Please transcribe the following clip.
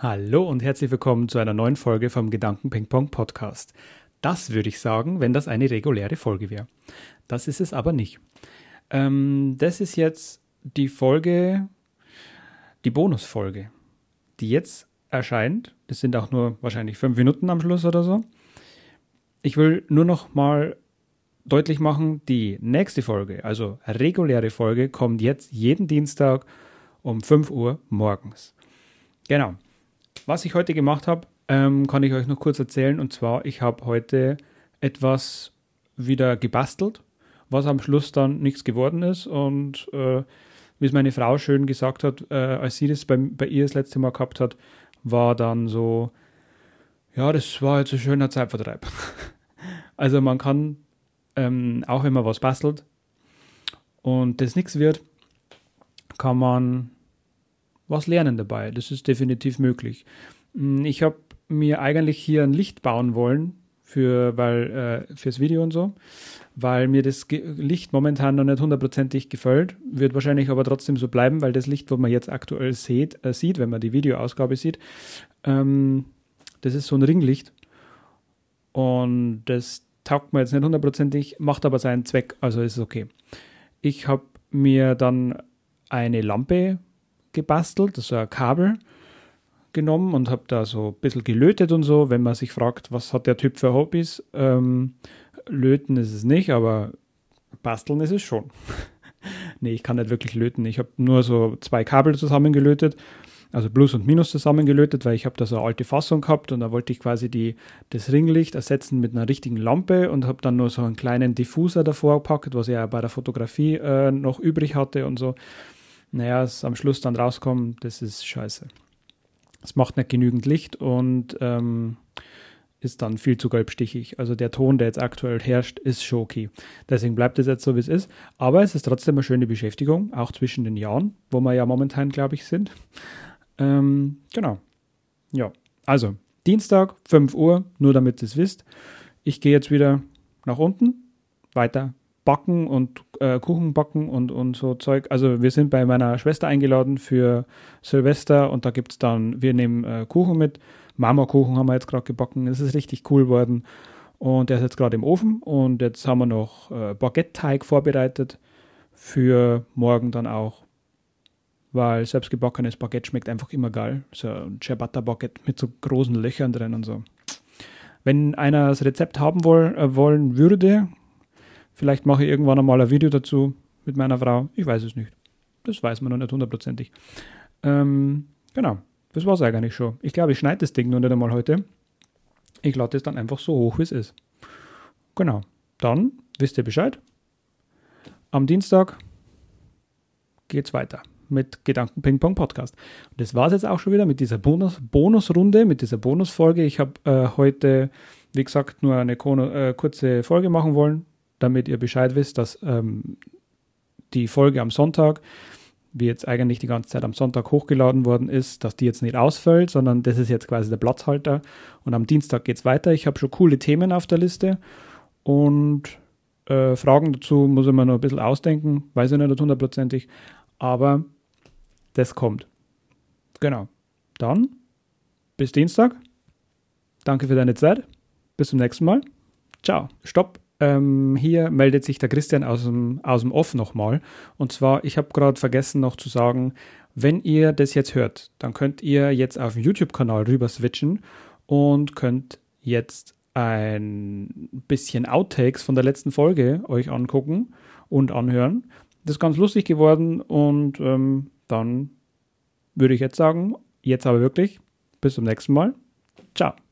Hallo und herzlich willkommen zu einer neuen Folge vom Gedanken Ping Pong Podcast. Das würde ich sagen, wenn das eine reguläre Folge wäre. Das ist es aber nicht. Ähm, das ist jetzt die Folge, die Bonusfolge, die jetzt erscheint. Das sind auch nur wahrscheinlich fünf Minuten am Schluss oder so. Ich will nur noch mal deutlich machen, die nächste Folge, also reguläre Folge, kommt jetzt jeden Dienstag um 5 Uhr morgens. Genau. Was ich heute gemacht habe, ähm, kann ich euch noch kurz erzählen. Und zwar, ich habe heute etwas wieder gebastelt, was am Schluss dann nichts geworden ist. Und äh, wie es meine Frau schön gesagt hat, äh, als sie das bei, bei ihr das letzte Mal gehabt hat, war dann so, ja, das war jetzt ein schöner Zeitvertreib. also man kann, ähm, auch wenn man was bastelt und das nichts wird, kann man was lernen dabei. Das ist definitiv möglich. Hm, ich habe mir eigentlich hier ein Licht bauen wollen für weil äh, fürs Video und so, weil mir das Ge Licht momentan noch nicht hundertprozentig gefällt, wird wahrscheinlich aber trotzdem so bleiben, weil das Licht, wo man jetzt aktuell sieht, äh, sieht wenn man die Videoausgabe sieht, ähm, das ist so ein Ringlicht und das taugt mir jetzt nicht hundertprozentig, macht aber seinen Zweck, also ist es okay. Ich habe mir dann eine Lampe gebastelt, das war ein Kabel genommen und habe da so ein bisschen gelötet und so, wenn man sich fragt, was hat der Typ für Hobbys. Ähm, löten ist es nicht, aber basteln ist es schon. nee, ich kann nicht wirklich löten. Ich habe nur so zwei Kabel zusammengelötet, also Plus und Minus zusammengelötet, weil ich habe da so eine alte Fassung gehabt und da wollte ich quasi die, das Ringlicht ersetzen mit einer richtigen Lampe und habe dann nur so einen kleinen Diffuser davor gepackt, was ich ja bei der Fotografie äh, noch übrig hatte und so naja, es am Schluss dann rauskommt, das ist scheiße. Es macht nicht genügend Licht und ähm, ist dann viel zu gelbstichig. Also der Ton, der jetzt aktuell herrscht, ist schon okay. Deswegen bleibt es jetzt so, wie es ist. Aber es ist trotzdem eine schöne Beschäftigung, auch zwischen den Jahren, wo wir ja momentan, glaube ich, sind. Ähm, genau. Ja, also Dienstag, 5 Uhr, nur damit ihr es wisst. Ich gehe jetzt wieder nach unten, weiter backen und äh, Kuchen backen und, und so Zeug. Also wir sind bei meiner Schwester eingeladen für Silvester und da gibt es dann, wir nehmen äh, Kuchen mit. Marmorkuchen haben wir jetzt gerade gebacken. Das ist richtig cool geworden. Und der ist jetzt gerade im Ofen. Und jetzt haben wir noch äh, Baguette-Teig vorbereitet für morgen dann auch. Weil selbstgebackenes Baguette schmeckt einfach immer geil. So ein Ciabatta-Baguette mit so großen Löchern drin und so. Wenn einer das Rezept haben woll, äh, wollen würde, Vielleicht mache ich irgendwann einmal ein Video dazu mit meiner Frau. Ich weiß es nicht. Das weiß man noch nicht hundertprozentig. Ähm, genau, das war es eigentlich schon. Ich glaube, ich schneide das Ding noch nicht einmal heute. Ich lade es dann einfach so hoch, wie es ist. Genau. Dann wisst ihr Bescheid. Am Dienstag geht's weiter mit Gedanken Ping Pong Podcast. Und das war es jetzt auch schon wieder mit dieser Bonus Bonusrunde, mit dieser Bonusfolge. Ich habe äh, heute, wie gesagt, nur eine äh, kurze Folge machen wollen damit ihr Bescheid wisst, dass ähm, die Folge am Sonntag, wie jetzt eigentlich die ganze Zeit am Sonntag hochgeladen worden ist, dass die jetzt nicht ausfällt, sondern das ist jetzt quasi der Platzhalter. Und am Dienstag geht es weiter. Ich habe schon coole Themen auf der Liste und äh, Fragen dazu muss ich mir noch ein bisschen ausdenken, weiß ich nicht hundertprozentig, aber das kommt. Genau. Dann bis Dienstag. Danke für deine Zeit. Bis zum nächsten Mal. Ciao. Stopp. Ähm, hier meldet sich der Christian aus dem, aus dem Off nochmal. Und zwar, ich habe gerade vergessen noch zu sagen, wenn ihr das jetzt hört, dann könnt ihr jetzt auf den YouTube-Kanal rüber switchen und könnt jetzt ein bisschen Outtakes von der letzten Folge euch angucken und anhören. Das ist ganz lustig geworden und ähm, dann würde ich jetzt sagen, jetzt aber wirklich, bis zum nächsten Mal. Ciao.